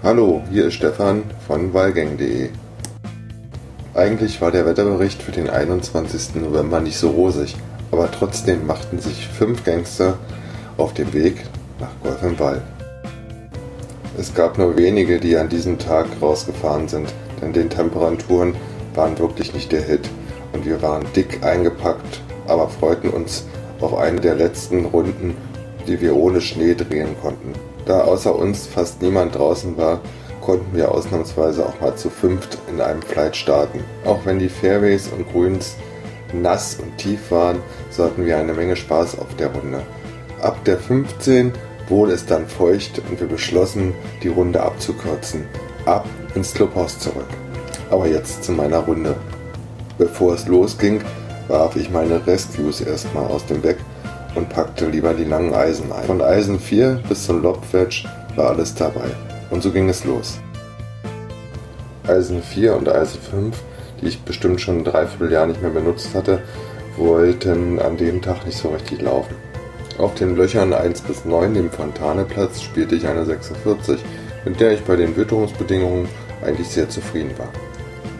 Hallo, hier ist Stefan von Wallgang.de. Eigentlich war der Wetterbericht für den 21. November nicht so rosig, aber trotzdem machten sich fünf Gangster auf den Weg nach Golf im Wall. Es gab nur wenige, die an diesem Tag rausgefahren sind, denn die Temperaturen waren wirklich nicht der Hit und wir waren dick eingepackt, aber freuten uns auf eine der letzten Runden, die wir ohne Schnee drehen konnten. Da außer uns fast niemand draußen war, konnten wir ausnahmsweise auch mal zu fünft in einem Flight starten. Auch wenn die Fairways und Grüns nass und tief waren, so hatten wir eine Menge Spaß auf der Runde. Ab der 15 wurde es dann feucht und wir beschlossen, die Runde abzukürzen. Ab ins Clubhaus zurück. Aber jetzt zu meiner Runde. Bevor es losging, warf ich meine Rescues erstmal aus dem Weg und packte lieber die langen Eisen ein. Von Eisen 4 bis zum Lobwedge war alles dabei. Und so ging es los. Eisen 4 und Eisen 5, die ich bestimmt schon ein Dreivierteljahr nicht mehr benutzt hatte, wollten an dem Tag nicht so richtig laufen. Auf den Löchern 1 bis 9, dem Fontaneplatz, spielte ich eine 46, mit der ich bei den Witterungsbedingungen eigentlich sehr zufrieden war.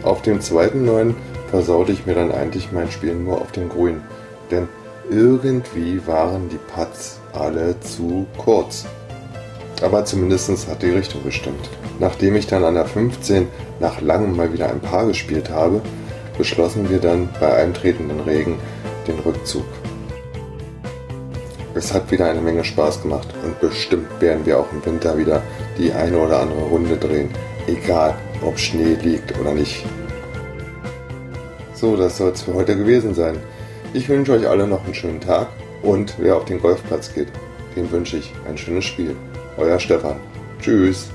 Auf dem zweiten 9 versaute ich mir dann eigentlich mein Spiel nur auf den Grün, denn irgendwie waren die Putts alle zu kurz. Aber zumindest hat die Richtung gestimmt. Nachdem ich dann an der 15 nach langem mal wieder ein Paar gespielt habe, beschlossen wir dann bei eintretenden Regen den Rückzug. Es hat wieder eine Menge Spaß gemacht und bestimmt werden wir auch im Winter wieder die eine oder andere Runde drehen, egal ob Schnee liegt oder nicht. So, das soll es für heute gewesen sein. Ich wünsche euch alle noch einen schönen Tag und wer auf den Golfplatz geht, dem wünsche ich ein schönes Spiel. Euer Stefan. Tschüss.